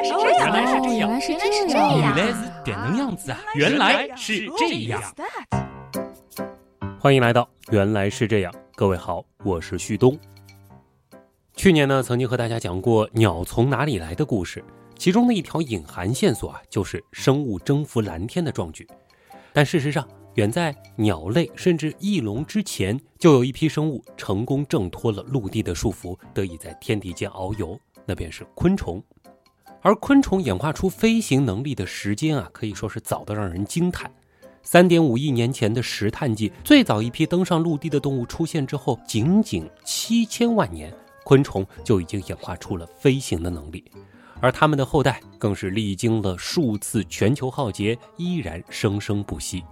来是这样，原来是这样，原来是这样，原来是这样子啊！原来是这样。欢迎来到《原来是这样》，各位好，我是旭东。去年呢，曾经和大家讲过鸟从哪里来的故事，其中的一条隐含线索啊，就是生物征服蓝天的壮举。但事实上，远在鸟类甚至翼龙之前，就有一批生物成功挣脱了陆地的束缚，得以在天地间遨游，那便是昆虫。而昆虫演化出飞行能力的时间啊，可以说是早得让人惊叹。三点五亿年前的石炭纪，最早一批登上陆地的动物出现之后，仅仅七千万年，昆虫就已经演化出了飞行的能力，而它们的后代更是历经了数次全球浩劫，依然生生不息。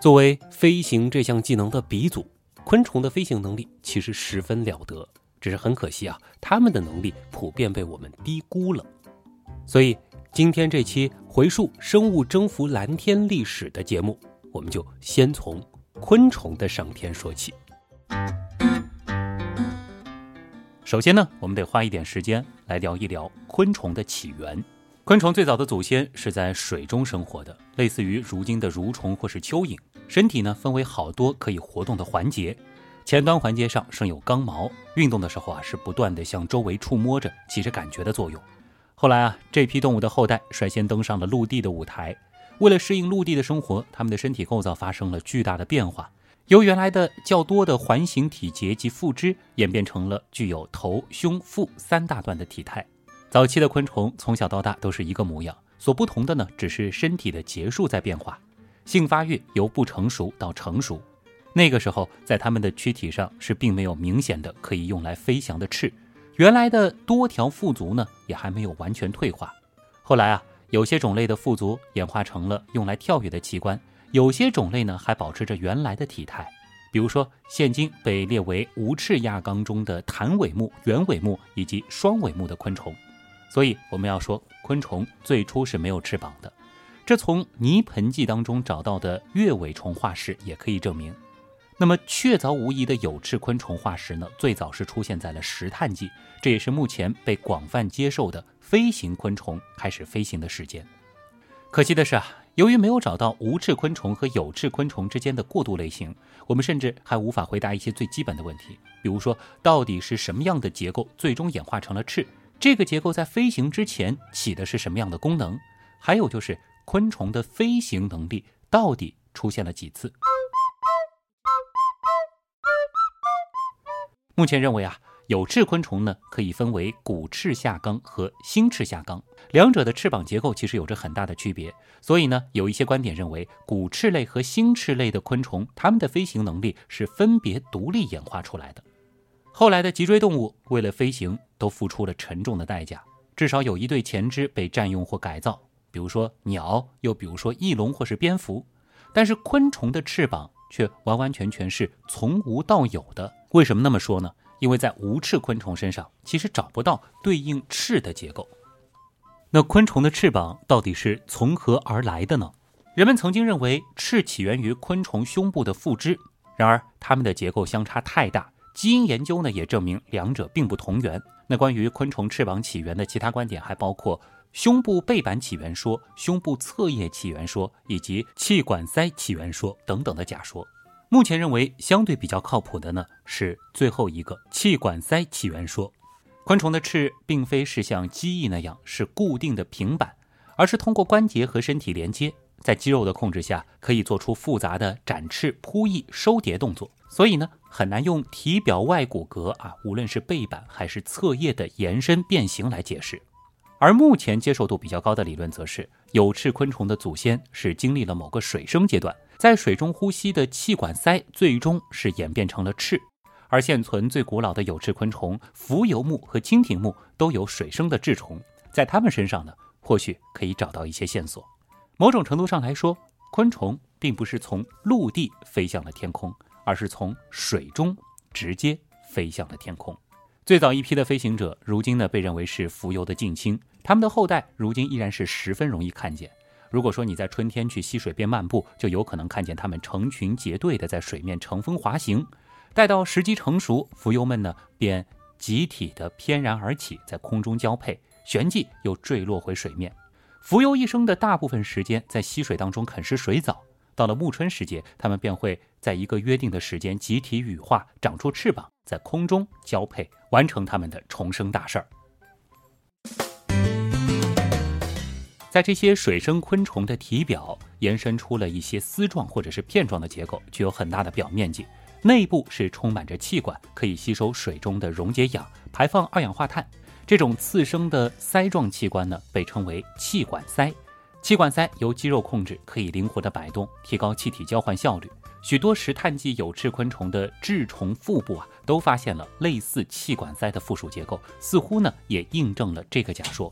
作为飞行这项技能的鼻祖，昆虫的飞行能力其实十分了得，只是很可惜啊，它们的能力普遍被我们低估了。所以，今天这期回溯生物征服蓝天历史的节目，我们就先从昆虫的上天说起。首先呢，我们得花一点时间来聊一聊昆虫的起源。昆虫最早的祖先是在水中生活的，类似于如今的蠕虫或是蚯蚓。身体呢分为好多可以活动的环节，前端环节上生有刚毛，运动的时候啊是不断的向周围触摸着，起着感觉的作用。后来啊，这批动物的后代率先登上了陆地的舞台。为了适应陆地的生活，它们的身体构造发生了巨大的变化，由原来的较多的环形体节及附肢，演变成了具有头、胸、腹三大段的体态。早期的昆虫从小到大都是一个模样，所不同的呢，只是身体的节数在变化。性发育由不成熟到成熟，那个时候在它们的躯体上是并没有明显的可以用来飞翔的翅。原来的多条腹足呢，也还没有完全退化。后来啊，有些种类的腹足演化成了用来跳跃的器官，有些种类呢还保持着原来的体态。比如说，现今被列为无翅亚纲中的弹尾目、圆尾目以及双尾目的昆虫。所以我们要说，昆虫最初是没有翅膀的。这从泥盆纪当中找到的月尾虫化石也可以证明。那么确凿无疑的有翅昆虫化石呢，最早是出现在了石炭纪，这也是目前被广泛接受的飞行昆虫开始飞行的时间。可惜的是啊，由于没有找到无翅昆虫和有翅昆虫之间的过渡类型，我们甚至还无法回答一些最基本的问题，比如说到底是什么样的结构最终演化成了翅？这个结构在飞行之前起的是什么样的功能？还有就是昆虫的飞行能力到底出现了几次？目前认为啊，有翅昆虫呢可以分为骨翅下纲和新翅下纲，两者的翅膀结构其实有着很大的区别。所以呢，有一些观点认为，骨翅类和新翅类的昆虫，它们的飞行能力是分别独立演化出来的。后来的脊椎动物为了飞行都付出了沉重的代价，至少有一对前肢被占用或改造，比如说鸟，又比如说翼龙或是蝙蝠。但是昆虫的翅膀。却完完全全是从无到有的。为什么那么说呢？因为在无翅昆虫身上，其实找不到对应翅的结构。那昆虫的翅膀到底是从何而来的呢？人们曾经认为翅起源于昆虫胸部的附肢，然而它们的结构相差太大。基因研究呢也证明两者并不同源。那关于昆虫翅膀起源的其他观点还包括胸部背板起源说、胸部侧叶起源说以及气管鳃起源说等等的假说。目前认为相对比较靠谱的呢是最后一个气管鳃起源说。昆虫的翅并非是像机翼那样是固定的平板，而是通过关节和身体连接，在肌肉的控制下可以做出复杂的展翅、扑翼、收叠动作。所以呢，很难用体表外骨骼啊，无论是背板还是侧叶的延伸变形来解释。而目前接受度比较高的理论则是，有翅昆虫的祖先是经历了某个水生阶段，在水中呼吸的气管鳃最终是演变成了翅。而现存最古老的有翅昆虫浮游目和蜻蜓目都有水生的翅虫，在它们身上呢，或许可以找到一些线索。某种程度上来说，昆虫并不是从陆地飞向了天空。而是从水中直接飞向了天空。最早一批的飞行者，如今呢被认为是浮游的近亲，他们的后代如今依然是十分容易看见。如果说你在春天去溪水边漫步，就有可能看见它们成群结队的在水面乘风滑行。待到时机成熟，浮游们呢便集体的翩然而起，在空中交配，旋即又坠落回水面。浮游一生的大部分时间在溪水当中啃食水藻，到了暮春时节，它们便会在一个约定的时间集体羽化，长出翅膀，在空中交配，完成它们的重生大事儿。在这些水生昆虫的体表延伸出了一些丝状或者是片状的结构，具有很大的表面积，内部是充满着气管，可以吸收水中的溶解氧，排放二氧化碳。这种次生的鳃状器官呢，被称为气管鳃。气管鳃由肌肉控制，可以灵活的摆动，提高气体交换效率。许多石炭纪有翅昆虫的稚虫腹部啊，都发现了类似气管鳃的附属结构，似乎呢也印证了这个假说。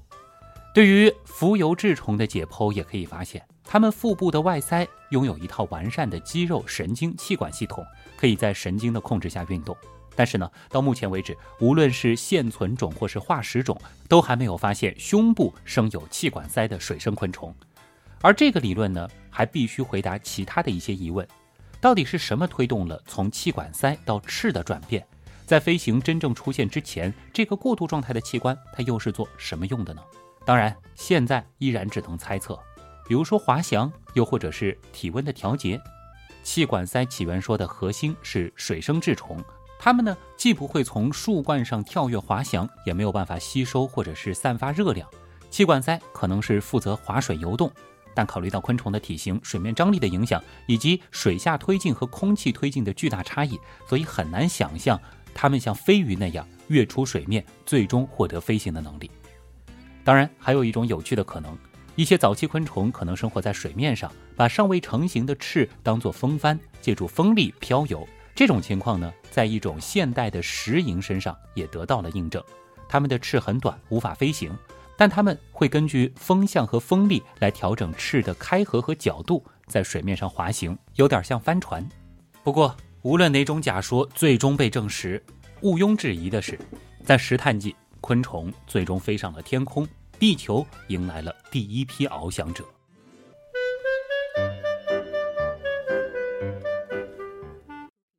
对于浮游志虫的解剖，也可以发现，它们腹部的外鳃拥有一套完善的肌肉、神经、气管系统，可以在神经的控制下运动。但是呢，到目前为止，无论是现存种或是化石种，都还没有发现胸部生有气管鳃的水生昆虫。而这个理论呢，还必须回答其他的一些疑问：到底是什么推动了从气管鳃到翅的转变？在飞行真正出现之前，这个过渡状态的器官它又是做什么用的呢？当然，现在依然只能猜测，比如说滑翔，又或者是体温的调节。气管鳃起源说的核心是水生稚虫。它们呢，既不会从树冠上跳跃滑翔，也没有办法吸收或者是散发热量。气管鳃可能是负责划水游动，但考虑到昆虫的体型、水面张力的影响，以及水下推进和空气推进的巨大差异，所以很难想象它们像飞鱼那样跃出水面，最终获得飞行的能力。当然，还有一种有趣的可能：一些早期昆虫可能生活在水面上，把尚未成型的翅当作风帆，借助风力漂游。这种情况呢，在一种现代的石蝇身上也得到了印证。它们的翅很短，无法飞行，但它们会根据风向和风力来调整翅的开合和角度，在水面上滑行，有点像帆船。不过，无论哪种假说最终被证实，毋庸置疑的是，在石炭纪，昆虫最终飞上了天空，地球迎来了第一批翱翔者。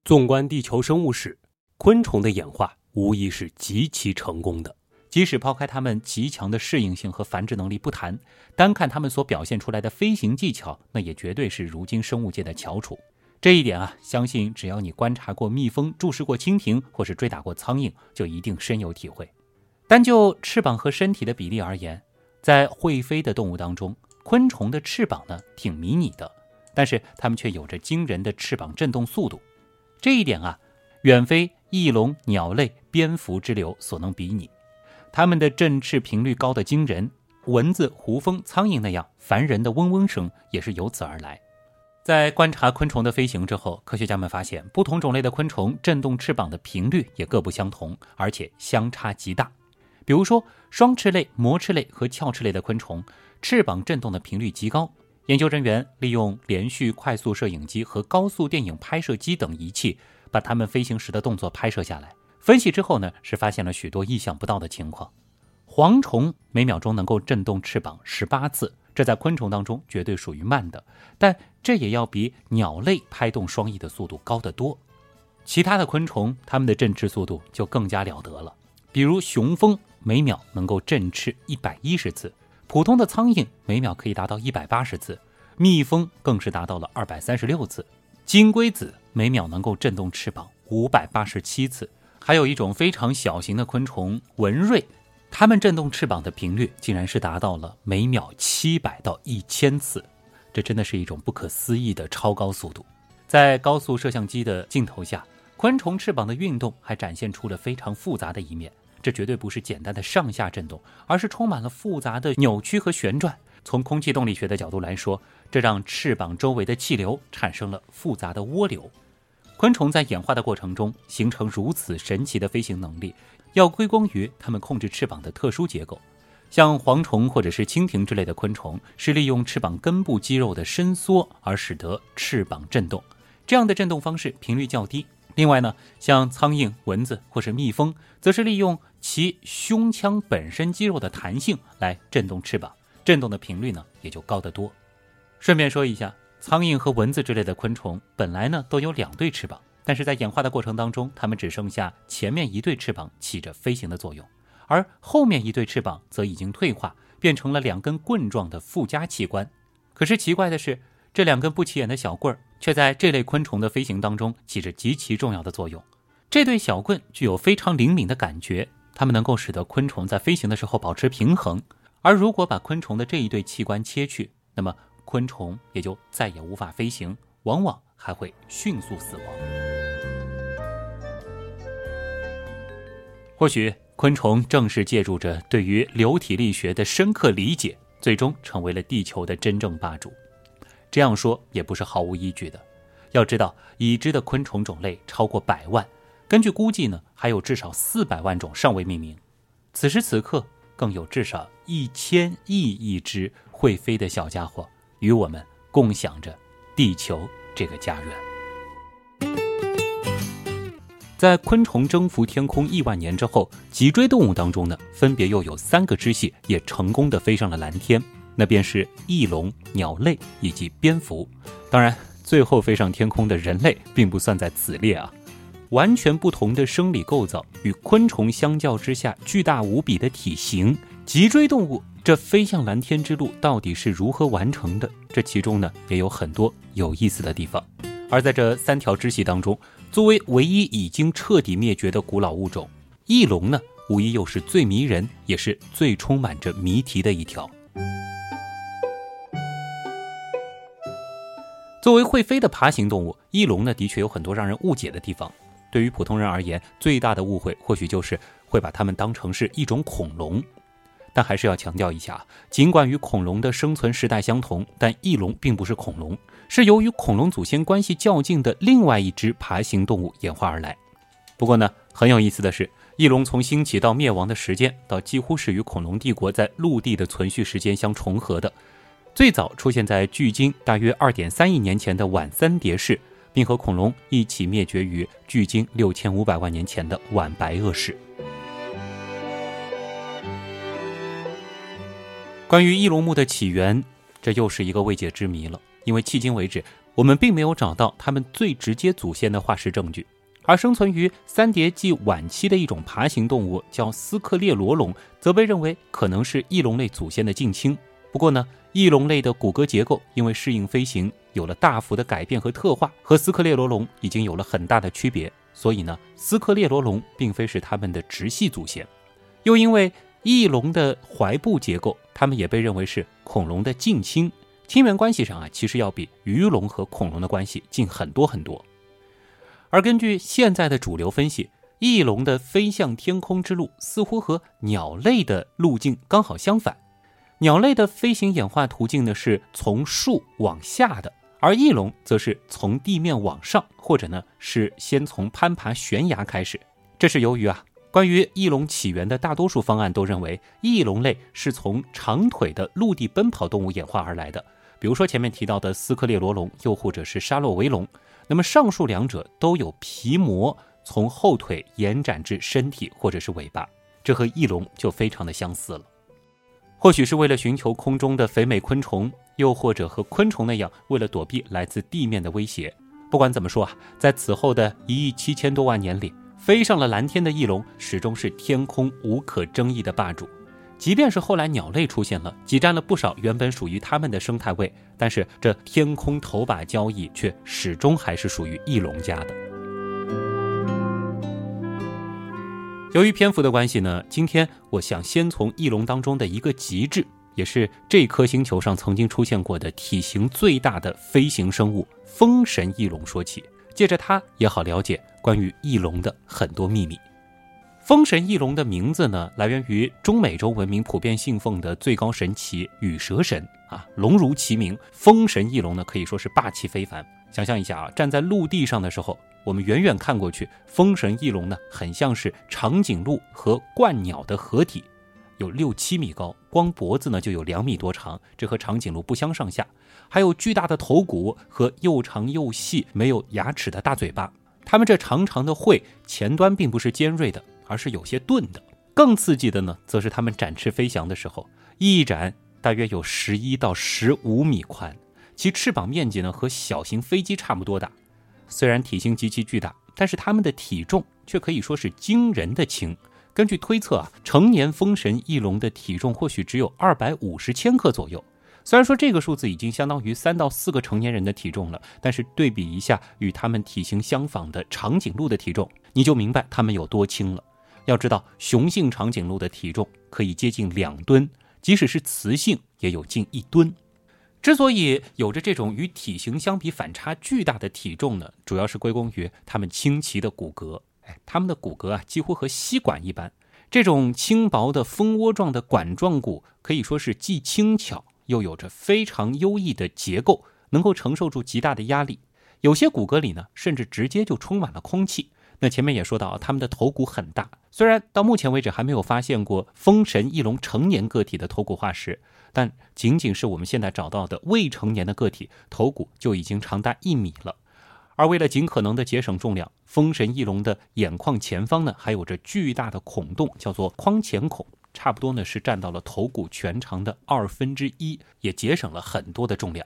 纵观地球生物史，昆虫的演化无疑是极其成功的。即使抛开它们极强的适应性和繁殖能力不谈，单看它们所表现出来的飞行技巧，那也绝对是如今生物界的翘楚。这一点啊，相信只要你观察过蜜蜂、注视过蜻蜓，或是追打过苍蝇，就一定深有体会。单就翅膀和身体的比例而言，在会飞的动物当中，昆虫的翅膀呢挺迷你的，但是它们却有着惊人的翅膀振动速度。这一点啊，远非翼龙、鸟类、蝙蝠之流所能比拟。它们的振翅频率高得惊人，蚊子、胡蜂、苍蝇那样烦人的嗡嗡声也是由此而来。在观察昆虫的飞行之后，科学家们发现，不同种类的昆虫振动翅膀的频率也各不相同，而且相差极大。比如说，双翅类、膜翅类和鞘翅类的昆虫，翅膀振动的频率极高。研究人员利用连续快速摄影机和高速电影拍摄机等仪器，把它们飞行时的动作拍摄下来。分析之后呢，是发现了许多意想不到的情况。蝗虫每秒钟能够振动翅膀十八次，这在昆虫当中绝对属于慢的，但这也要比鸟类拍动双翼的速度高得多。其他的昆虫，它们的振翅速度就更加了得了，比如雄蜂每秒能够振翅一百一十次。普通的苍蝇每秒可以达到一百八十次，蜜蜂更是达到了二百三十六次，金龟子每秒能够振动翅膀五百八十七次，还有一种非常小型的昆虫文瑞，它们振动翅膀的频率竟然是达到了每秒七百到一千次，这真的是一种不可思议的超高速度。在高速摄像机的镜头下，昆虫翅膀的运动还展现出了非常复杂的一面。这绝对不是简单的上下震动，而是充满了复杂的扭曲和旋转。从空气动力学的角度来说，这让翅膀周围的气流产生了复杂的涡流。昆虫在演化的过程中形成如此神奇的飞行能力，要归功于它们控制翅膀的特殊结构。像蝗虫或者是蜻蜓之类的昆虫，是利用翅膀根部肌肉的伸缩而使得翅膀振动，这样的振动方式频率较低。另外呢，像苍蝇、蚊子或是蜜蜂，则是利用其胸腔本身肌肉的弹性来振动翅膀，振动的频率呢也就高得多。顺便说一下，苍蝇和蚊子之类的昆虫本来呢都有两对翅膀，但是在演化的过程当中，它们只剩下前面一对翅膀起着飞行的作用，而后面一对翅膀则已经退化，变成了两根棍状的附加器官。可是奇怪的是，这两根不起眼的小棍儿却在这类昆虫的飞行当中起着极其重要的作用。这对小棍具有非常灵敏的感觉，它们能够使得昆虫在飞行的时候保持平衡。而如果把昆虫的这一对器官切去，那么昆虫也就再也无法飞行，往往还会迅速死亡。或许昆虫正是借助着对于流体力学的深刻理解，最终成为了地球的真正霸主。这样说也不是毫无依据的。要知道，已知的昆虫种类超过百万，根据估计呢，还有至少四百万种尚未命名。此时此刻，更有至少一千亿亿只会飞的小家伙与我们共享着地球这个家园。在昆虫征服天空亿万年之后，脊椎动物当中呢，分别又有三个支系也成功的飞上了蓝天。那便是翼龙、鸟类以及蝙蝠，当然，最后飞上天空的人类并不算在此列啊。完全不同的生理构造与昆虫相较之下巨大无比的体型，脊椎动物这飞向蓝天之路到底是如何完成的？这其中呢，也有很多有意思的地方。而在这三条支系当中，作为唯一已经彻底灭绝的古老物种，翼龙呢，无疑又是最迷人，也是最充满着谜题的一条。作为会飞的爬行动物，翼龙呢的确有很多让人误解的地方。对于普通人而言，最大的误会或许就是会把它们当成是一种恐龙。但还是要强调一下，尽管与恐龙的生存时代相同，但翼龙并不是恐龙，是由于恐龙祖先关系较近的另外一只爬行动物演化而来。不过呢，很有意思的是，翼龙从兴起到灭亡的时间，到几乎是与恐龙帝国在陆地的存续时间相重合的。最早出现在距今大约二点三亿年前的晚三叠世，并和恐龙一起灭绝于距今六千五百万年前的晚白垩世。关于翼龙目的起源，这又是一个未解之谜了。因为迄今为止，我们并没有找到它们最直接祖先的化石证据。而生存于三叠纪晚期的一种爬行动物叫斯克列罗龙，则被认为可能是翼龙类祖先的近亲。不过呢，翼龙类的骨骼结构因为适应飞行有了大幅的改变和特化，和斯克列罗龙已经有了很大的区别。所以呢，斯克列罗龙并非是它们的直系祖先。又因为翼龙的踝部结构，它们也被认为是恐龙的近亲。亲缘关系上啊，其实要比鱼龙和恐龙的关系近很多很多。而根据现在的主流分析，翼龙的飞向天空之路似乎和鸟类的路径刚好相反。鸟类的飞行演化途径呢是从树往下的，而翼龙则是从地面往上，或者呢是先从攀爬悬崖开始。这是由于啊，关于翼龙起源的大多数方案都认为翼龙类是从长腿的陆地奔跑动物演化而来的，比如说前面提到的斯科列罗龙，又或者是沙洛维龙。那么上述两者都有皮膜从后腿延展至身体或者是尾巴，这和翼龙就非常的相似了。或许是为了寻求空中的肥美昆虫，又或者和昆虫那样，为了躲避来自地面的威胁。不管怎么说啊，在此后的一亿七千多万年里，飞上了蓝天的翼龙始终是天空无可争议的霸主。即便是后来鸟类出现了，挤占了不少原本属于它们的生态位，但是这天空头把交椅却始终还是属于翼龙家的。由于篇幅的关系呢，今天我想先从翼龙当中的一个极致，也是这颗星球上曾经出现过的体型最大的飞行生物——风神翼龙说起，借着它也好了解关于翼龙的很多秘密。风神翼龙的名字呢，来源于中美洲文明普遍信奉的最高神祇羽蛇神啊，龙如其名，风神翼龙呢可以说是霸气非凡。想象一下啊，站在陆地上的时候。我们远远看过去，风神翼龙呢，很像是长颈鹿和鹳鸟的合体，有六七米高，光脖子呢就有两米多长，这和长颈鹿不相上下。还有巨大的头骨和又长又细、没有牙齿的大嘴巴。它们这长长的喙前端并不是尖锐的，而是有些钝的。更刺激的呢，则是它们展翅飞翔的时候，翼展大约有十一到十五米宽，其翅膀面积呢和小型飞机差不多大。虽然体型极其巨大，但是它们的体重却可以说是惊人的轻，根据推测啊，成年风神翼龙的体重或许只有二百五十千克左右。虽然说这个数字已经相当于三到四个成年人的体重了，但是对比一下与它们体型相仿的长颈鹿的体重，你就明白它们有多轻了。要知道，雄性长颈鹿的体重可以接近两吨，即使是雌性也有近一吨。之所以有着这种与体型相比反差巨大的体重呢，主要是归功于它们清奇的骨骼。哎，它们的骨骼啊，几乎和吸管一般。这种轻薄的蜂窝状的管状骨，可以说是既轻巧。又有着非常优异的结构，能够承受住极大的压力。有些骨骼里呢，甚至直接就充满了空气。那前面也说到，它们的头骨很大。虽然到目前为止还没有发现过风神翼龙成年个体的头骨化石，但仅仅是我们现在找到的未成年的个体头骨就已经长达一米了。而为了尽可能的节省重量，风神翼龙的眼眶前方呢，还有着巨大的孔洞，叫做眶前孔。差不多呢是占到了头骨全长的二分之一，也节省了很多的重量。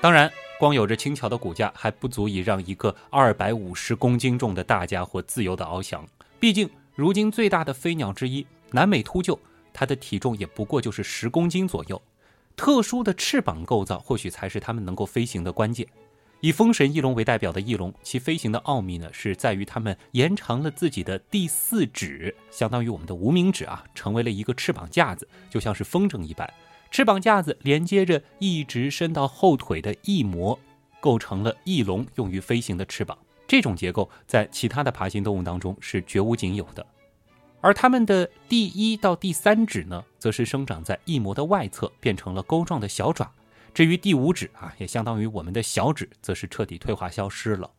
当然，光有着轻巧的骨架还不足以让一个二百五十公斤重的大家伙自由的翱翔。毕竟，如今最大的飞鸟之一南美秃鹫，它的体重也不过就是十公斤左右。特殊的翅膀构造，或许才是它们能够飞行的关键。以风神翼龙为代表的翼龙，其飞行的奥秘呢，是在于它们延长了自己的第四指，相当于我们的无名指啊，成为了一个翅膀架子，就像是风筝一般。翅膀架子连接着一直伸到后腿的翼膜，构成了翼龙用于飞行的翅膀。这种结构在其他的爬行动物当中是绝无仅有的。而它们的第一到第三指呢，则是生长在翼膜的外侧，变成了钩状的小爪。至于第五指啊，也相当于我们的小指，则是彻底退化消失了。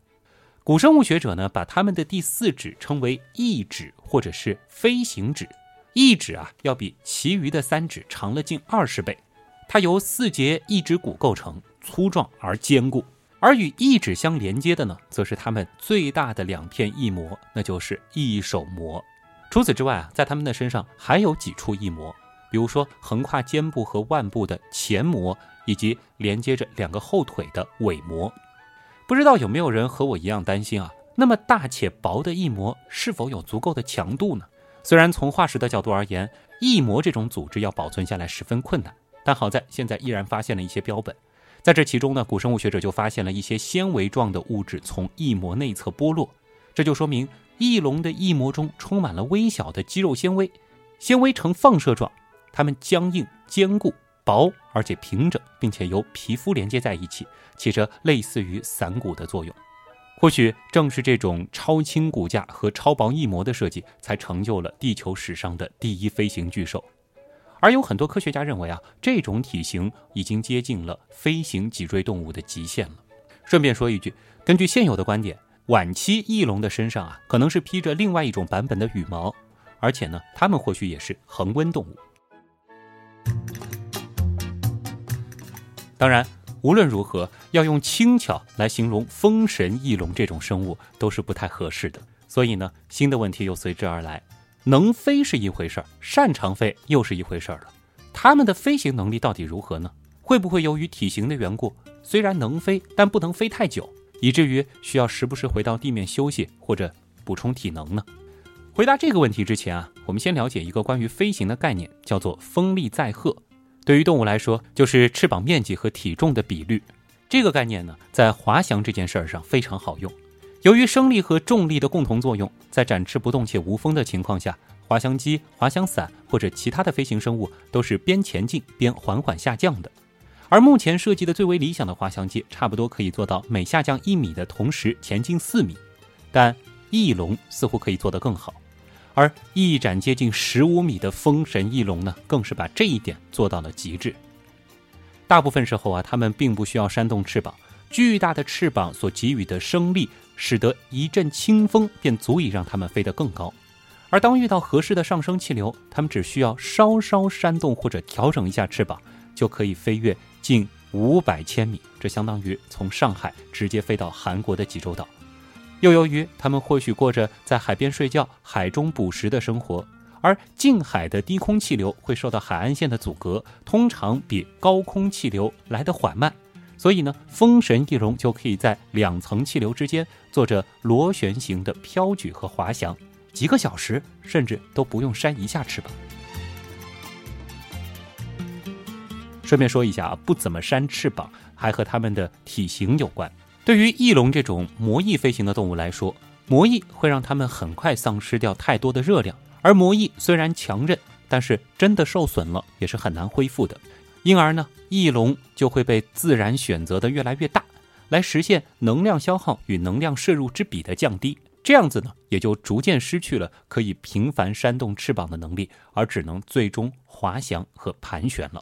古生物学者呢，把它们的第四指称为翼指或者是飞行指。翼指啊，要比其余的三指长了近二十倍。它由四节翼指骨构成，粗壮而坚固。而与翼指相连接的呢，则是它们最大的两片翼膜，那就是翼手膜。除此之外啊，在它们的身上还有几处翼膜。比如说，横跨肩部和腕部的前膜，以及连接着两个后腿的尾膜。不知道有没有人和我一样担心啊？那么大且薄的翼膜是否有足够的强度呢？虽然从化石的角度而言，翼膜这种组织要保存下来十分困难，但好在现在依然发现了一些标本。在这其中呢，古生物学者就发现了一些纤维状的物质从翼膜内侧剥落，这就说明翼龙的翼膜中充满了微小的肌肉纤维，纤维呈放射状。它们僵硬、坚固、薄，而且平整，并且由皮肤连接在一起，起着类似于伞骨的作用。或许正是这种超轻骨架和超薄翼膜的设计，才成就了地球史上的第一飞行巨兽。而有很多科学家认为啊，这种体型已经接近了飞行脊椎动物的极限了。顺便说一句，根据现有的观点，晚期翼龙的身上啊，可能是披着另外一种版本的羽毛，而且呢，它们或许也是恒温动物。当然，无论如何，要用轻巧来形容风神翼龙这种生物都是不太合适的。所以呢，新的问题又随之而来：能飞是一回事儿，擅长飞又是一回事儿了。它们的飞行能力到底如何呢？会不会由于体型的缘故，虽然能飞，但不能飞太久，以至于需要时不时回到地面休息或者补充体能呢？回答这个问题之前啊，我们先了解一个关于飞行的概念，叫做风力载荷。对于动物来说，就是翅膀面积和体重的比率。这个概念呢，在滑翔这件事儿上非常好用。由于升力和重力的共同作用，在展翅不动且无风的情况下，滑翔机、滑翔伞或者其他的飞行生物都是边前进边缓缓下降的。而目前设计的最为理想的滑翔机，差不多可以做到每下降一米的同时前进四米。但翼龙似乎可以做得更好。而翼展接近十五米的风神翼龙呢，更是把这一点做到了极致。大部分时候啊，它们并不需要扇动翅膀，巨大的翅膀所给予的升力，使得一阵清风便足以让它们飞得更高。而当遇到合适的上升气流，它们只需要稍稍扇动或者调整一下翅膀，就可以飞越近五百千米，这相当于从上海直接飞到韩国的济州岛。又由于它们或许过着在海边睡觉、海中捕食的生活，而近海的低空气流会受到海岸线的阻隔，通常比高空气流来得缓慢，所以呢，风神翼龙就可以在两层气流之间做着螺旋形的飘举和滑翔，几个小时甚至都不用扇一下翅膀。顺便说一下啊，不怎么扇翅膀还和它们的体型有关。对于翼龙这种魔翼飞行的动物来说，魔翼会让它们很快丧失掉太多的热量，而魔翼虽然强韧，但是真的受损了也是很难恢复的。因而呢，翼龙就会被自然选择的越来越大，来实现能量消耗与能量摄入之比的降低。这样子呢，也就逐渐失去了可以频繁扇动翅膀的能力，而只能最终滑翔和盘旋了。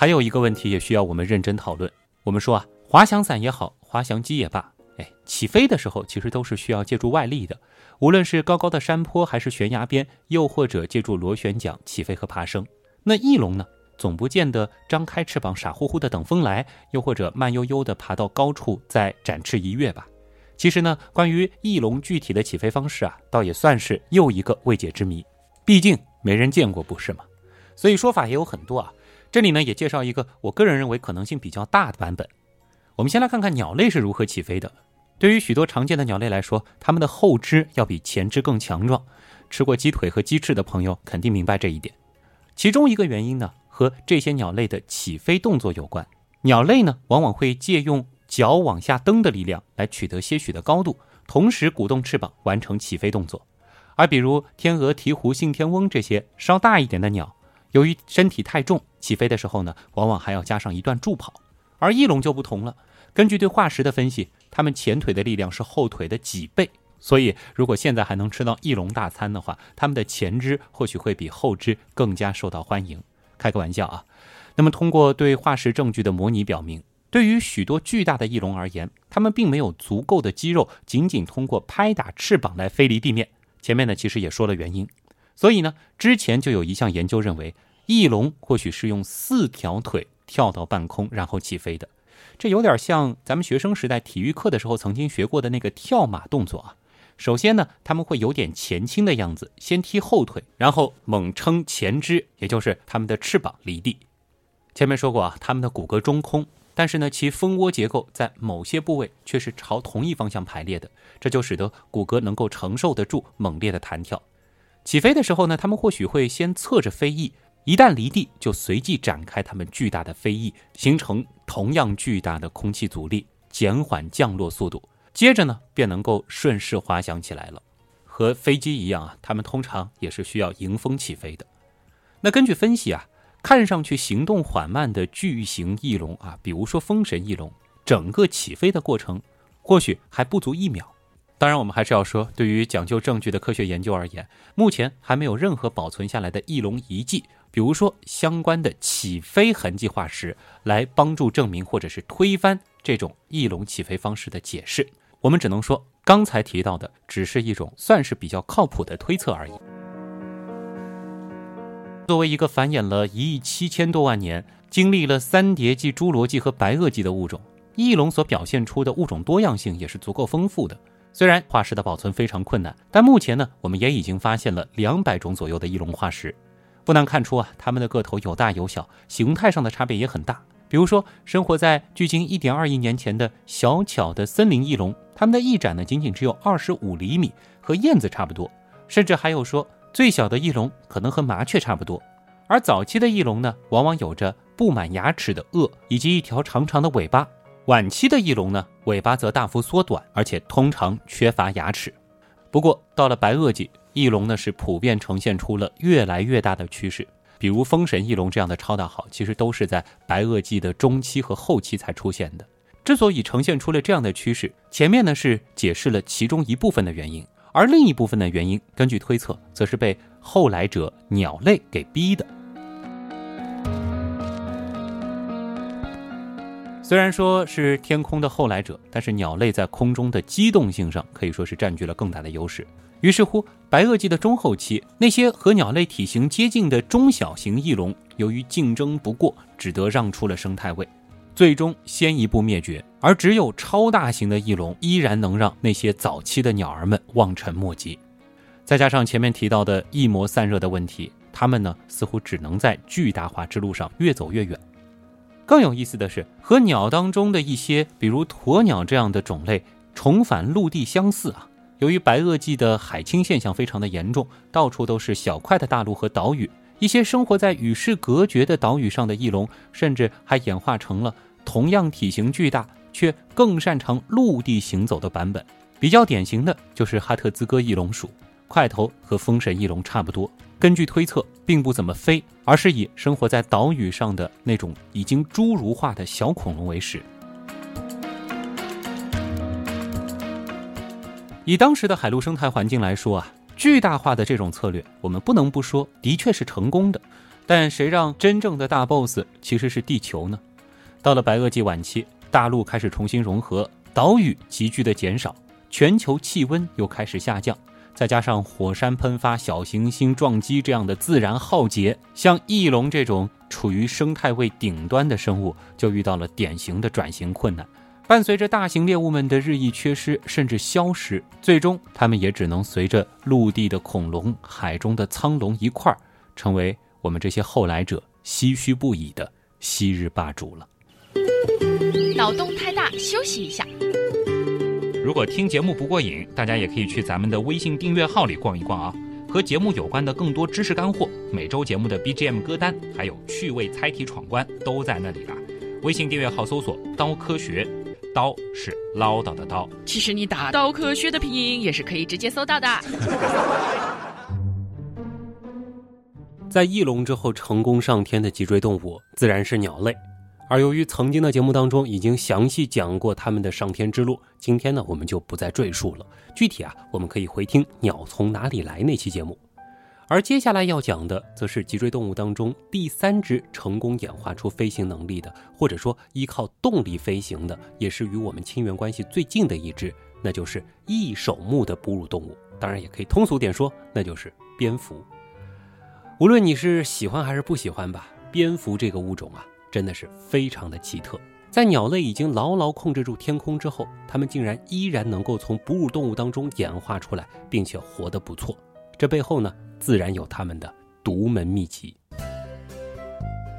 还有一个问题也需要我们认真讨论。我们说啊，滑翔伞也好，滑翔机也罢，哎，起飞的时候其实都是需要借助外力的。无论是高高的山坡，还是悬崖边，又或者借助螺旋桨起飞和爬升，那翼龙呢，总不见得张开翅膀傻乎乎的等风来，又或者慢悠悠的爬到高处再展翅一跃吧？其实呢，关于翼龙具体的起飞方式啊，倒也算是又一个未解之谜。毕竟没人见过，不是吗？所以说法也有很多啊。这里呢，也介绍一个我个人认为可能性比较大的版本。我们先来看看鸟类是如何起飞的。对于许多常见的鸟类来说，它们的后肢要比前肢更强壮。吃过鸡腿和鸡翅的朋友肯定明白这一点。其中一个原因呢，和这些鸟类的起飞动作有关。鸟类呢，往往会借用脚往下蹬的力量来取得些许的高度，同时鼓动翅膀完成起飞动作。而比如天鹅、鹈鹕、信天翁这些稍大一点的鸟，由于身体太重，起飞的时候呢，往往还要加上一段助跑。而翼龙就不同了。根据对化石的分析，它们前腿的力量是后腿的几倍，所以如果现在还能吃到翼龙大餐的话，它们的前肢或许会比后肢更加受到欢迎。开个玩笑啊！那么通过对化石证据的模拟表明，对于许多巨大的翼龙而言，它们并没有足够的肌肉，仅仅通过拍打翅膀来飞离地面。前面呢其实也说了原因，所以呢之前就有一项研究认为，翼龙或许是用四条腿跳到半空然后起飞的。这有点像咱们学生时代体育课的时候曾经学过的那个跳马动作啊。首先呢，他们会有点前倾的样子，先踢后腿，然后猛撑前肢，也就是他们的翅膀离地。前面说过啊，他们的骨骼中空，但是呢，其蜂窝结构在某些部位却是朝同一方向排列的，这就使得骨骼能够承受得住猛烈的弹跳。起飞的时候呢，他们或许会先侧着飞翼。一旦离地，就随即展开它们巨大的飞翼，形成同样巨大的空气阻力，减缓降落速度。接着呢，便能够顺势滑翔起来了。和飞机一样啊，它们通常也是需要迎风起飞的。那根据分析啊，看上去行动缓慢的巨型翼龙啊，比如说风神翼龙，整个起飞的过程或许还不足一秒。当然，我们还是要说，对于讲究证据的科学研究而言，目前还没有任何保存下来的翼龙遗迹。比如说，相关的起飞痕迹化石来帮助证明或者是推翻这种翼龙起飞方式的解释，我们只能说刚才提到的只是一种算是比较靠谱的推测而已。作为一个繁衍了一亿七千多万年、经历了三叠纪、侏罗纪和白垩纪的物种，翼龙所表现出的物种多样性也是足够丰富的。虽然化石的保存非常困难，但目前呢，我们也已经发现了两百种左右的翼龙化石。不难看出啊，它们的个头有大有小，形态上的差别也很大。比如说，生活在距今一点二亿年前的小巧的森林翼龙，它们的翼展呢仅仅只有二十五厘米，和燕子差不多。甚至还有说，最小的翼龙可能和麻雀差不多。而早期的翼龙呢，往往有着布满牙齿的颚，以及一条长长的尾巴。晚期的翼龙呢，尾巴则大幅缩短，而且通常缺乏牙齿。不过到了白垩纪。翼龙呢是普遍呈现出了越来越大的趋势，比如风神翼龙这样的超大号，其实都是在白垩纪的中期和后期才出现的。之所以呈现出了这样的趋势，前面呢是解释了其中一部分的原因，而另一部分的原因，根据推测，则是被后来者鸟类给逼的。虽然说是天空的后来者，但是鸟类在空中的机动性上可以说是占据了更大的优势。于是乎，白垩纪的中后期，那些和鸟类体型接近的中小型翼龙，由于竞争不过，只得让出了生态位，最终先一步灭绝。而只有超大型的翼龙，依然能让那些早期的鸟儿们望尘莫及。再加上前面提到的翼膜散热的问题，它们呢似乎只能在巨大化之路上越走越远。更有意思的是，和鸟当中的一些，比如鸵鸟这样的种类重返陆地相似啊。由于白垩纪的海侵现象非常的严重，到处都是小块的大陆和岛屿，一些生活在与世隔绝的岛屿上的翼龙，甚至还演化成了同样体型巨大却更擅长陆地行走的版本。比较典型的就是哈特兹哥翼龙属，块头和风神翼龙差不多。根据推测，并不怎么飞，而是以生活在岛屿上的那种已经侏儒化的小恐龙为食。以当时的海陆生态环境来说啊，巨大化的这种策略，我们不能不说的确是成功的。但谁让真正的大 boss 其实是地球呢？到了白垩纪晚期，大陆开始重新融合，岛屿急剧的减少。全球气温又开始下降，再加上火山喷发、小行星撞击这样的自然浩劫，像翼龙这种处于生态位顶端的生物，就遇到了典型的转型困难。伴随着大型猎物们的日益缺失甚至消失，最终它们也只能随着陆地的恐龙、海中的苍龙一块儿，成为我们这些后来者唏嘘不已的昔日霸主了。脑洞太大，休息一下。如果听节目不过瘾，大家也可以去咱们的微信订阅号里逛一逛啊，和节目有关的更多知识干货、每周节目的 BGM 歌单，还有趣味猜题闯关都在那里了。微信订阅号搜索“刀科学”，刀是唠叨的刀。其实你打“刀科学”的拼音也是可以直接搜到的。在翼龙之后成功上天的脊椎动物，自然是鸟类。而由于曾经的节目当中已经详细讲过他们的上天之路，今天呢我们就不再赘述了。具体啊，我们可以回听《鸟从哪里来》那期节目。而接下来要讲的，则是脊椎动物当中第三只成功演化出飞行能力的，或者说依靠动力飞行的，也是与我们亲缘关系最近的一只，那就是翼手目的哺乳动物。当然，也可以通俗点说，那就是蝙蝠。无论你是喜欢还是不喜欢吧，蝙蝠这个物种啊。真的是非常的奇特，在鸟类已经牢牢控制住天空之后，它们竟然依然能够从哺乳动物当中演化出来，并且活得不错。这背后呢，自然有它们的独门秘籍。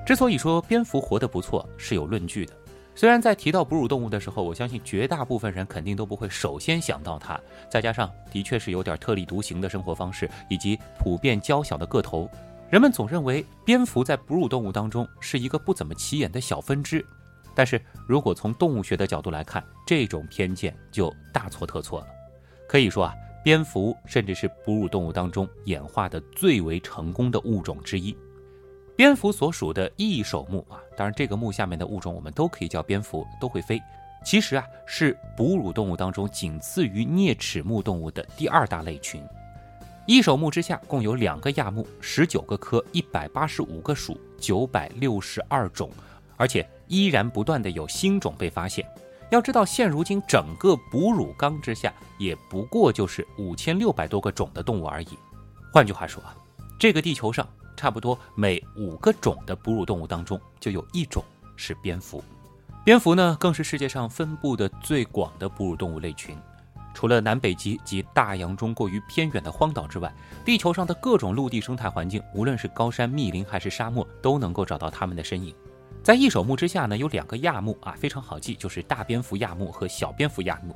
之所以说蝙蝠活得不错，是有论据的。虽然在提到哺乳动物的时候，我相信绝大部分人肯定都不会首先想到它。再加上的确是有点特立独行的生活方式，以及普遍娇小的个头。人们总认为蝙蝠在哺乳动物当中是一个不怎么起眼的小分支，但是如果从动物学的角度来看，这种偏见就大错特错了。可以说啊，蝙蝠甚至是哺乳动物当中演化的最为成功的物种之一。蝙蝠所属的翼手目啊，当然这个目下面的物种我们都可以叫蝙蝠，都会飞。其实啊，是哺乳动物当中仅次于啮齿目动物的第二大类群。一手目之下共有两个亚目、十九个科、一百八十五个属、九百六十二种，而且依然不断的有新种被发现。要知道，现如今整个哺乳纲之下也不过就是五千六百多个种的动物而已。换句话说啊，这个地球上差不多每五个种的哺乳动物当中就有一种是蝙蝠。蝙蝠呢，更是世界上分布的最广的哺乳动物类群。除了南北极及大洋中过于偏远的荒岛之外，地球上的各种陆地生态环境，无论是高山、密林还是沙漠，都能够找到它们的身影。在翼手目之下呢，有两个亚目啊，非常好记，就是大蝙蝠亚目和小蝙蝠亚目。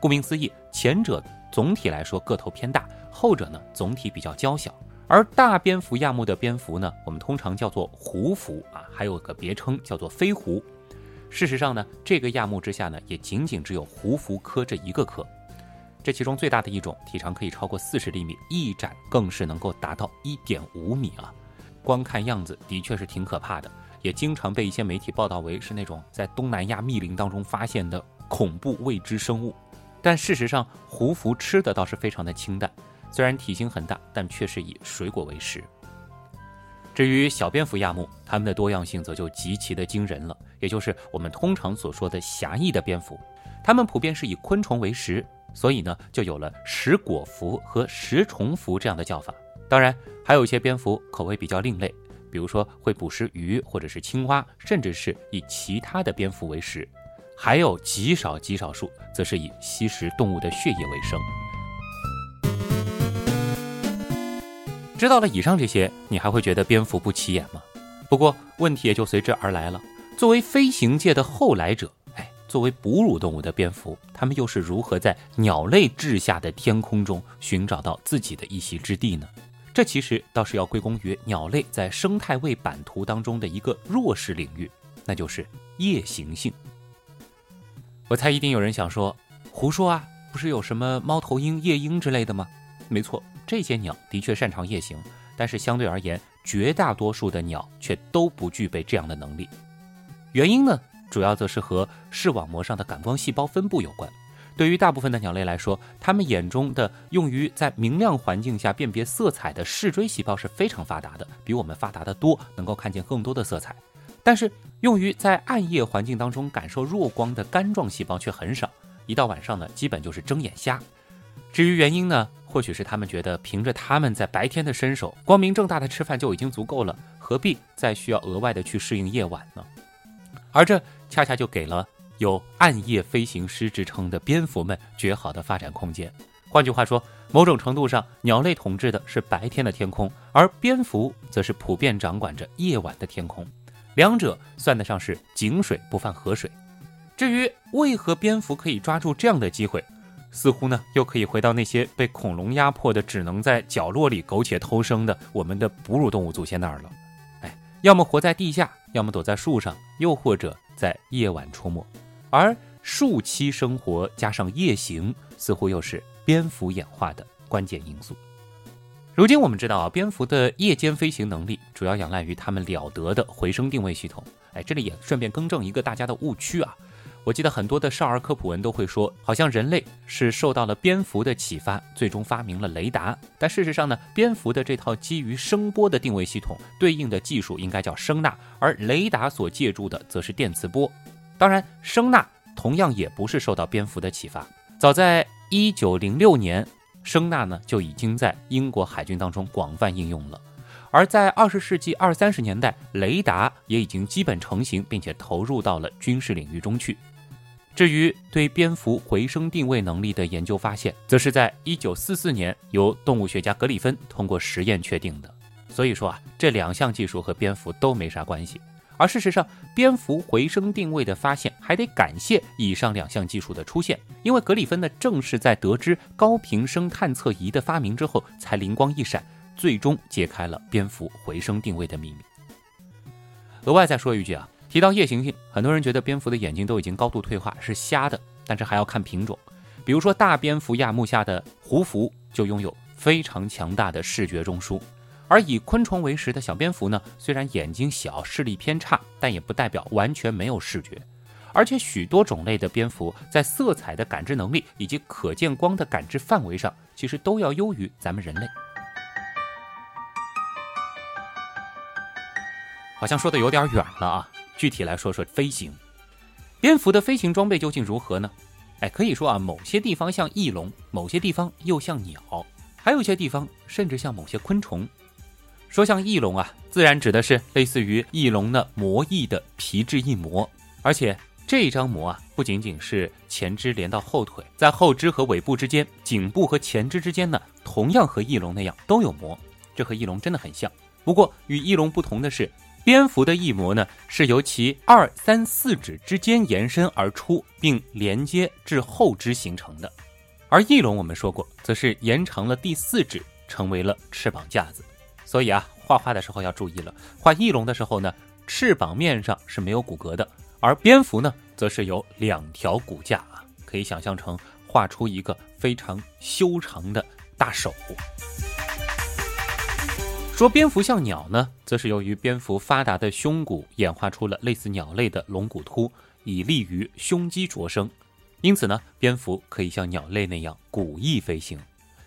顾名思义，前者总体来说个头偏大，后者呢总体比较娇小。而大蝙蝠亚目的蝙蝠呢，我们通常叫做狐蝠啊，还有个别称叫做飞狐。事实上呢，这个亚目之下呢，也仅仅只有狐蝠科这一个科。这其中最大的一种体长可以超过四十厘米，翼展更是能够达到一点五米啊！光看样子的确是挺可怕的，也经常被一些媒体报道为是那种在东南亚密林当中发现的恐怖未知生物。但事实上，胡蝠吃的倒是非常的清淡，虽然体型很大，但却是以水果为食。至于小蝙蝠亚目，它们的多样性则就极其的惊人了，也就是我们通常所说的狭义的蝙蝠，它们普遍是以昆虫为食。所以呢，就有了食果蝠和食虫蝠这样的叫法。当然，还有一些蝙蝠口味比较另类，比如说会捕食鱼或者是青蛙，甚至是以其他的蝙蝠为食。还有极少极少数，则是以吸食动物的血液为生。知道了以上这些，你还会觉得蝙蝠不起眼吗？不过问题也就随之而来了。作为飞行界的后来者，作为哺乳动物的蝙蝠，它们又是如何在鸟类治下的天空中寻找到自己的一席之地呢？这其实倒是要归功于鸟类在生态位版图当中的一个弱势领域，那就是夜行性。我猜一定有人想说，胡说啊，不是有什么猫头鹰、夜鹰之类的吗？没错，这些鸟的确擅长夜行，但是相对而言，绝大多数的鸟却都不具备这样的能力。原因呢，主要则是和视网膜上的感光细胞分布有关。对于大部分的鸟类来说，它们眼中的用于在明亮环境下辨别色彩的视锥细胞是非常发达的，比我们发达的多，能够看见更多的色彩。但是，用于在暗夜环境当中感受弱光的肝状细胞却很少，一到晚上呢，基本就是睁眼瞎。至于原因呢，或许是他们觉得凭着他们在白天的身手，光明正大的吃饭就已经足够了，何必再需要额外的去适应夜晚呢？而这恰恰就给了。有暗夜飞行师之称的蝙蝠们绝好的发展空间。换句话说，某种程度上，鸟类统治的是白天的天空，而蝙蝠则是普遍掌管着夜晚的天空。两者算得上是井水不犯河水。至于为何蝙蝠可以抓住这样的机会，似乎呢又可以回到那些被恐龙压迫的、只能在角落里苟且偷生的我们的哺乳动物祖先那儿了。哎，要么活在地下，要么躲在树上，又或者在夜晚出没。而树栖生活加上夜行，似乎又是蝙蝠演化的关键因素。如今我们知道啊，蝙蝠的夜间飞行能力主要仰赖于它们了得的回声定位系统。哎，这里也顺便更正一个大家的误区啊。我记得很多的少儿科普文都会说，好像人类是受到了蝙蝠的启发，最终发明了雷达。但事实上呢，蝙蝠的这套基于声波的定位系统，对应的技术应该叫声呐，而雷达所借助的则是电磁波。当然，声呐同样也不是受到蝙蝠的启发。早在一九零六年，声呐呢就已经在英国海军当中广泛应用了。而在二十世纪二三十年代，雷达也已经基本成型，并且投入到了军事领域中去。至于对蝙蝠回声定位能力的研究发现，则是在一九四四年由动物学家格里芬通过实验确定的。所以说啊，这两项技术和蝙蝠都没啥关系。而事实上，蝙蝠回声定位的发现还得感谢以上两项技术的出现，因为格里芬呢正是在得知高频声探测仪的发明之后，才灵光一闪，最终揭开了蝙蝠回声定位的秘密。额外再说一句啊，提到夜行性，很多人觉得蝙蝠的眼睛都已经高度退化，是瞎的，但是还要看品种，比如说大蝙蝠亚目下的胡蝠就拥有非常强大的视觉中枢。而以昆虫为食的小蝙蝠呢，虽然眼睛小、视力偏差，但也不代表完全没有视觉。而且许多种类的蝙蝠在色彩的感知能力以及可见光的感知范围上，其实都要优于咱们人类。好像说的有点远了啊，具体来说说飞行。蝙蝠的飞行装备究竟如何呢？哎，可以说啊，某些地方像翼龙，某些地方又像鸟，还有一些地方甚至像某些昆虫。说像翼龙啊，自然指的是类似于翼龙的膜翼的皮质翼膜，而且这张膜啊，不仅仅是前肢连到后腿，在后肢和尾部之间、颈部和前肢之间呢，同样和翼龙那样都有膜，这和翼龙真的很像。不过与翼龙不同的是，蝙蝠的翼膜呢是由其二三四指之间延伸而出，并连接至后肢形成的，而翼龙我们说过，则是延长了第四指，成为了翅膀架子。所以啊，画画的时候要注意了。画翼龙的时候呢，翅膀面上是没有骨骼的，而蝙蝠呢，则是有两条骨架啊，可以想象成画出一个非常修长的大手。说蝙蝠像鸟呢，则是由于蝙蝠发达的胸骨演化出了类似鸟类的龙骨突，以利于胸肌着生。因此呢，蝙蝠可以像鸟类那样古翼飞行，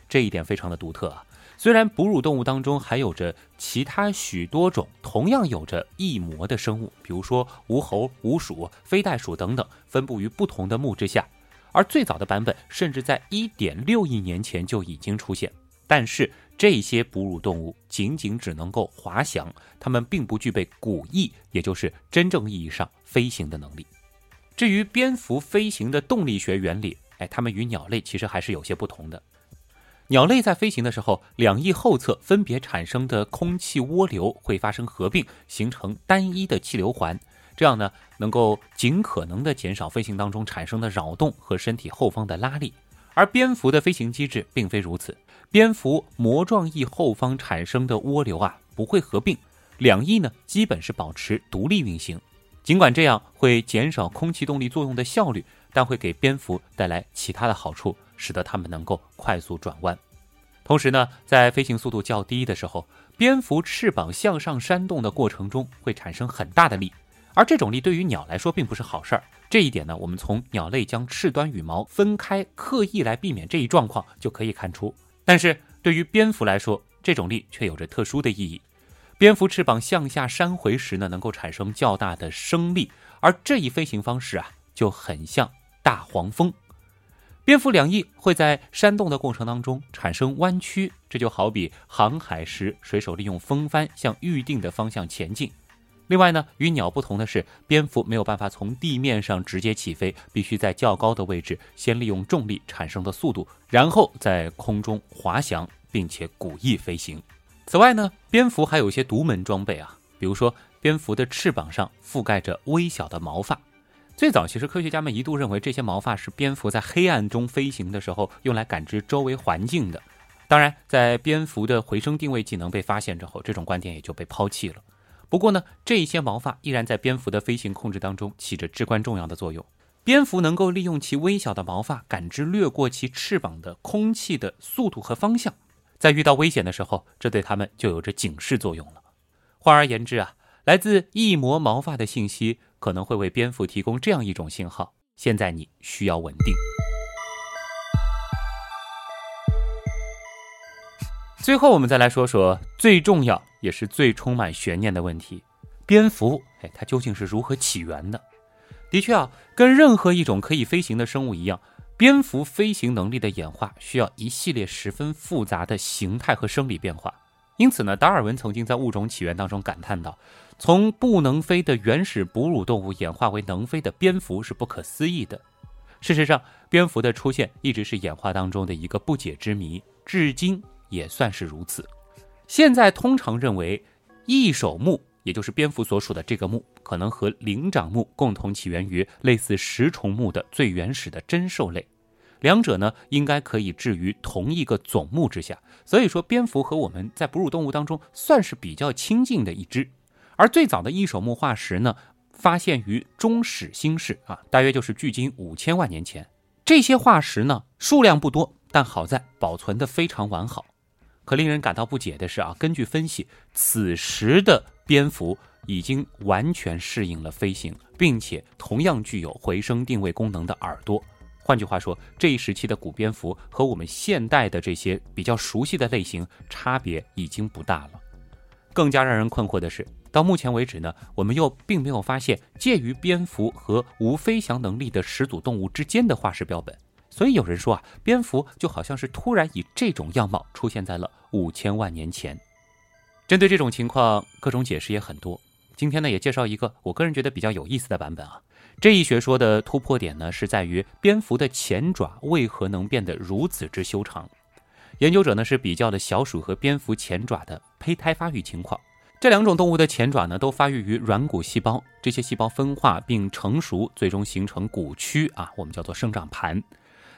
这一点非常的独特啊。虽然哺乳动物当中还有着其他许多种同样有着翼膜的生物，比如说无猴、无鼠、飞袋鼠等等，分布于不同的木质下，而最早的版本甚至在1.6亿年前就已经出现。但是这些哺乳动物仅仅只能够滑翔，它们并不具备古翼，也就是真正意义上飞行的能力。至于蝙蝠飞行的动力学原理，哎，它们与鸟类其实还是有些不同的。鸟类在飞行的时候，两翼后侧分别产生的空气涡流会发生合并，形成单一的气流环。这样呢，能够尽可能的减少飞行当中产生的扰动和身体后方的拉力。而蝙蝠的飞行机制并非如此，蝙蝠膜状翼后方产生的涡流啊不会合并，两翼呢基本是保持独立运行。尽管这样会减少空气动力作用的效率，但会给蝙蝠带来其他的好处。使得它们能够快速转弯，同时呢，在飞行速度较低的时候，蝙蝠翅膀向上扇动的过程中会产生很大的力，而这种力对于鸟来说并不是好事儿。这一点呢，我们从鸟类将翅端羽毛分开，刻意来避免这一状况就可以看出。但是对于蝙蝠来说，这种力却有着特殊的意义。蝙蝠翅膀向下扇回时呢，能够产生较大的升力，而这一飞行方式啊，就很像大黄蜂。蝙蝠两翼会在扇动的过程当中产生弯曲，这就好比航海时水手利用风帆向预定的方向前进。另外呢，与鸟不同的是，蝙蝠没有办法从地面上直接起飞，必须在较高的位置先利用重力产生的速度，然后在空中滑翔，并且鼓翼飞行。此外呢，蝙蝠还有一些独门装备啊，比如说蝙蝠的翅膀上覆盖着微小的毛发。最早，其实科学家们一度认为这些毛发是蝙蝠在黑暗中飞行的时候用来感知周围环境的。当然，在蝙蝠的回声定位技能被发现之后，这种观点也就被抛弃了。不过呢，这些毛发依然在蝙蝠的飞行控制当中起着至关重要的作用。蝙蝠能够利用其微小的毛发感知掠过其翅膀的空气的速度和方向，在遇到危险的时候，这对它们就有着警示作用了。换而言之啊，来自翼膜毛发的信息。可能会为蝙蝠提供这样一种信号：现在你需要稳定。最后，我们再来说说最重要也是最充满悬念的问题：蝙蝠，哎，它究竟是如何起源的？的确啊，跟任何一种可以飞行的生物一样，蝙蝠飞行能力的演化需要一系列十分复杂的形态和生理变化。因此呢，达尔文曾经在《物种起源》当中感叹道。从不能飞的原始哺乳动物演化为能飞的蝙蝠是不可思议的。事实上，蝙蝠的出现一直是演化当中的一个不解之谜，至今也算是如此。现在通常认为，翼手目，也就是蝙蝠所属的这个目，可能和灵长目共同起源于类似食虫目的最原始的真兽类，两者呢应该可以置于同一个总目之下。所以说，蝙蝠和我们在哺乳动物当中算是比较亲近的一支。而最早的翼手目化石呢，发现于中始新世啊，大约就是距今五千万年前。这些化石呢，数量不多，但好在保存的非常完好。可令人感到不解的是啊，根据分析，此时的蝙蝠已经完全适应了飞行，并且同样具有回声定位功能的耳朵。换句话说，这一时期的古蝙蝠和我们现代的这些比较熟悉的类型差别已经不大了。更加让人困惑的是。到目前为止呢，我们又并没有发现介于蝙蝠和无飞翔能力的始祖动物之间的化石标本，所以有人说啊，蝙蝠就好像是突然以这种样貌出现在了五千万年前。针对这种情况，各种解释也很多。今天呢，也介绍一个我个人觉得比较有意思的版本啊。这一学说的突破点呢，是在于蝙蝠的前爪为何能变得如此之修长。研究者呢是比较了小鼠和蝙蝠前爪的胚胎发育情况。这两种动物的前爪呢，都发育于软骨细胞，这些细胞分化并成熟，最终形成骨区啊，我们叫做生长盘。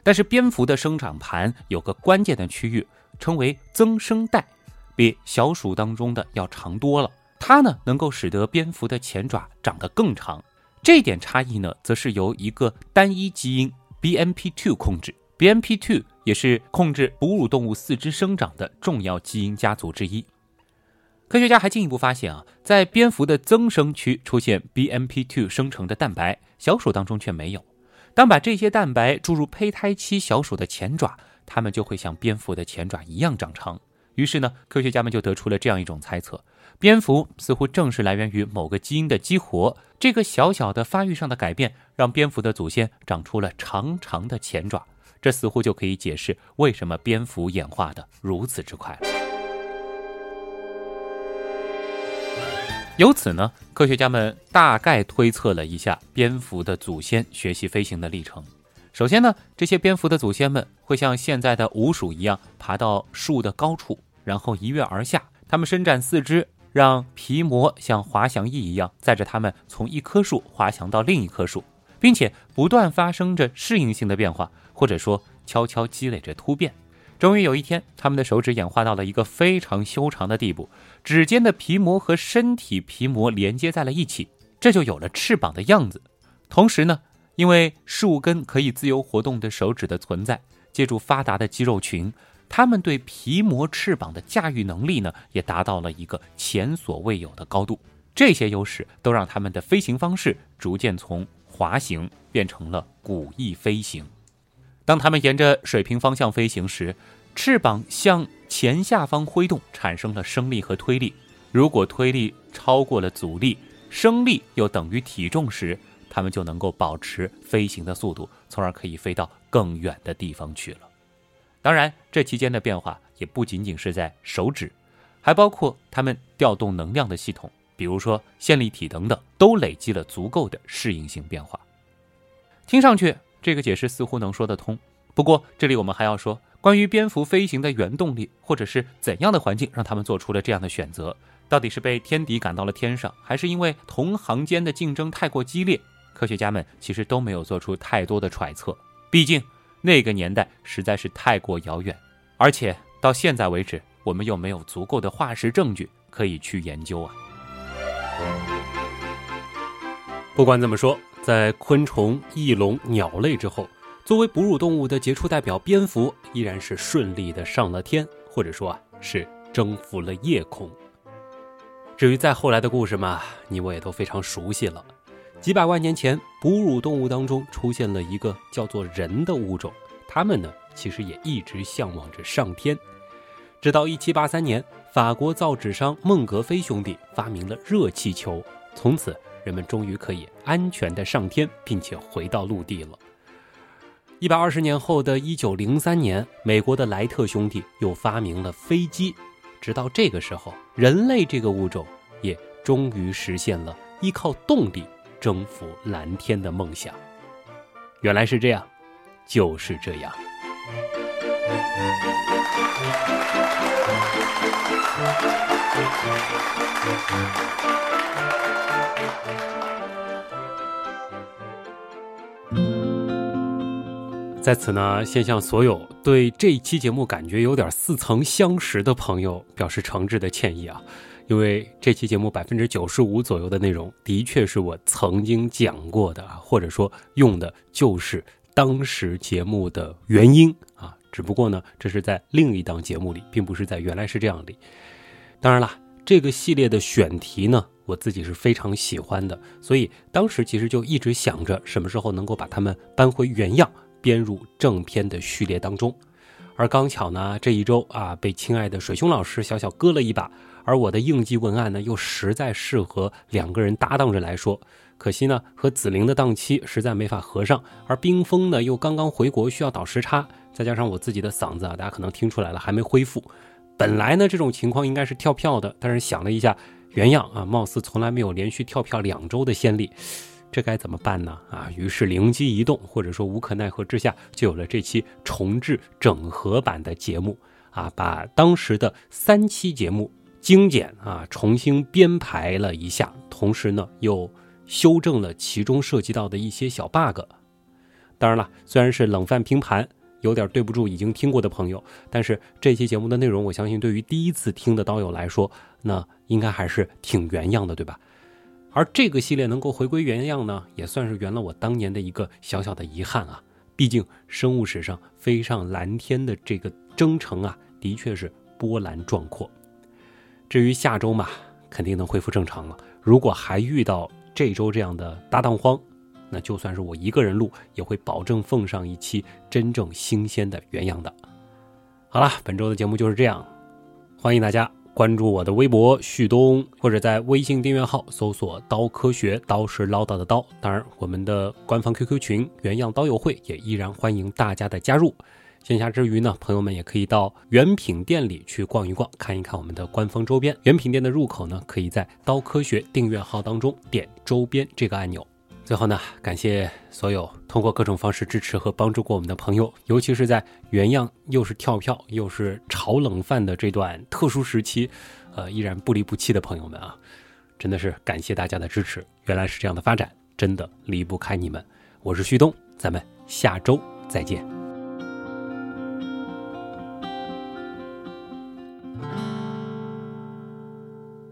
但是蝙蝠的生长盘有个关键的区域，称为增生带，比小鼠当中的要长多了。它呢，能够使得蝙蝠的前爪长得更长。这点差异呢，则是由一个单一基因 BMP2 控制。BMP2 也是控制哺乳动物四肢生长的重要基因家族之一。科学家还进一步发现啊，在蝙蝠的增生区出现 BMP2 生成的蛋白，小鼠当中却没有。当把这些蛋白注入胚胎期小鼠的前爪，它们就会像蝙蝠的前爪一样长长。于是呢，科学家们就得出了这样一种猜测：蝙蝠似乎正是来源于某个基因的激活。这个小小的发育上的改变，让蝙蝠的祖先长出了长长的前爪。这似乎就可以解释为什么蝙蝠演化的如此之快了。由此呢，科学家们大概推测了一下蝙蝠的祖先学习飞行的历程。首先呢，这些蝙蝠的祖先们会像现在的鼯鼠一样爬到树的高处，然后一跃而下。它们伸展四肢，让皮膜像滑翔翼一样载着它们从一棵树滑翔到另一棵树，并且不断发生着适应性的变化，或者说悄悄积累着突变。终于有一天，它们的手指演化到了一个非常修长的地步，指尖的皮膜和身体皮膜连接在了一起，这就有了翅膀的样子。同时呢，因为树根可以自由活动的手指的存在，借助发达的肌肉群，它们对皮膜翅膀的驾驭能力呢，也达到了一个前所未有的高度。这些优势都让它们的飞行方式逐渐从滑行变成了古翼飞行。当它们沿着水平方向飞行时，翅膀向前下方挥动，产生了升力和推力。如果推力超过了阻力，升力又等于体重时，它们就能够保持飞行的速度，从而可以飞到更远的地方去了。当然，这期间的变化也不仅仅是在手指，还包括它们调动能量的系统，比如说线粒体等等，都累积了足够的适应性变化。听上去。这个解释似乎能说得通，不过这里我们还要说，关于蝙蝠飞行的原动力，或者是怎样的环境让他们做出了这样的选择，到底是被天敌赶到了天上，还是因为同行间的竞争太过激烈？科学家们其实都没有做出太多的揣测，毕竟那个年代实在是太过遥远，而且到现在为止，我们又没有足够的化石证据可以去研究啊。不管怎么说。在昆虫、翼龙、鸟类之后，作为哺乳动物的杰出代表，蝙蝠依然是顺利的上了天，或者说啊是征服了夜空。至于再后来的故事嘛，你我也都非常熟悉了。几百万年前，哺乳动物当中出现了一个叫做人的物种，他们呢其实也一直向往着上天。直到1783年，法国造纸商孟格飞兄弟发明了热气球，从此。人们终于可以安全的上天，并且回到陆地了。一百二十年后的一九零三年，美国的莱特兄弟又发明了飞机。直到这个时候，人类这个物种也终于实现了依靠动力征服蓝天的梦想。原来是这样，就是这样。在此呢，先向所有对这一期节目感觉有点似曾相识的朋友表示诚挚的歉意啊，因为这期节目百分之九十五左右的内容的确是我曾经讲过的啊，或者说用的就是当时节目的原因啊，只不过呢，这是在另一档节目里，并不是在原来是这样里。当然了，这个系列的选题呢，我自己是非常喜欢的，所以当时其实就一直想着什么时候能够把它们搬回原样。编入正片的序列当中，而刚巧呢，这一周啊，被亲爱的水兄老师小小割了一把，而我的应急文案呢，又实在适合两个人搭档着来说。可惜呢，和紫菱的档期实在没法合上，而冰封呢又刚刚回国，需要倒时差，再加上我自己的嗓子啊，大家可能听出来了，还没恢复。本来呢，这种情况应该是跳票的，但是想了一下，原样啊，貌似从来没有连续跳票两周的先例。这该怎么办呢？啊，于是灵机一动，或者说无可奈何之下，就有了这期重置整合版的节目啊，把当时的三期节目精简啊，重新编排了一下，同时呢，又修正了其中涉及到的一些小 bug。当然了，虽然是冷饭拼盘，有点对不住已经听过的朋友，但是这期节目的内容，我相信对于第一次听的刀友来说，那应该还是挺原样的，对吧？而这个系列能够回归原样呢，也算是圆了我当年的一个小小的遗憾啊。毕竟生物史上飞上蓝天的这个征程啊，的确是波澜壮阔。至于下周嘛，肯定能恢复正常了。如果还遇到这周这样的搭档荒，那就算是我一个人录，也会保证奉上一期真正新鲜的原样的。好了，本周的节目就是这样，欢迎大家。关注我的微博旭东，或者在微信订阅号搜索“刀科学”，刀是唠叨的刀。当然，我们的官方 QQ 群“原样刀友会”也依然欢迎大家的加入。闲暇之余呢，朋友们也可以到原品店里去逛一逛，看一看我们的官方周边。原品店的入口呢，可以在“刀科学”订阅号当中点“周边”这个按钮。最后呢，感谢所有通过各种方式支持和帮助过我们的朋友，尤其是在原样又是跳票又是炒冷饭的这段特殊时期，呃，依然不离不弃的朋友们啊，真的是感谢大家的支持。原来是这样的发展，真的离不开你们。我是旭东，咱们下周再见。